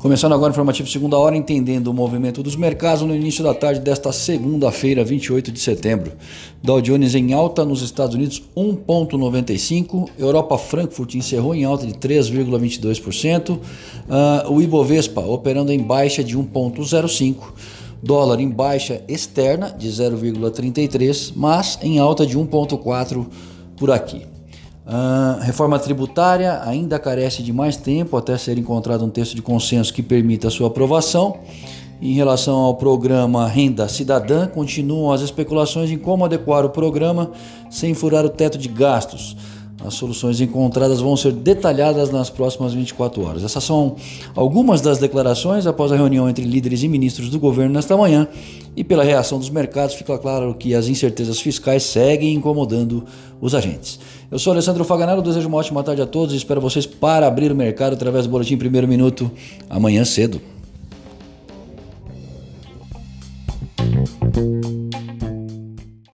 Começando agora o informativo segunda hora, entendendo o movimento dos mercados no início da tarde desta segunda-feira, 28 de setembro. Dow Jones em alta nos Estados Unidos 1,95, Europa Frankfurt encerrou em alta de 3,22%, uh, o Ibovespa operando em baixa de 1,05%. Dólar em baixa externa de 0,33, mas em alta de 1,4 por aqui. Uh, reforma tributária ainda carece de mais tempo até ser encontrado um texto de consenso que permita a sua aprovação. Em relação ao programa Renda Cidadã, continuam as especulações em como adequar o programa sem furar o teto de gastos. As soluções encontradas vão ser detalhadas nas próximas 24 horas. Essas são algumas das declarações após a reunião entre líderes e ministros do governo nesta manhã. E pela reação dos mercados, fica claro que as incertezas fiscais seguem incomodando os agentes. Eu sou Alessandro Faganello, desejo uma ótima tarde a todos e espero vocês para abrir o mercado através do Boletim Primeiro Minuto amanhã cedo.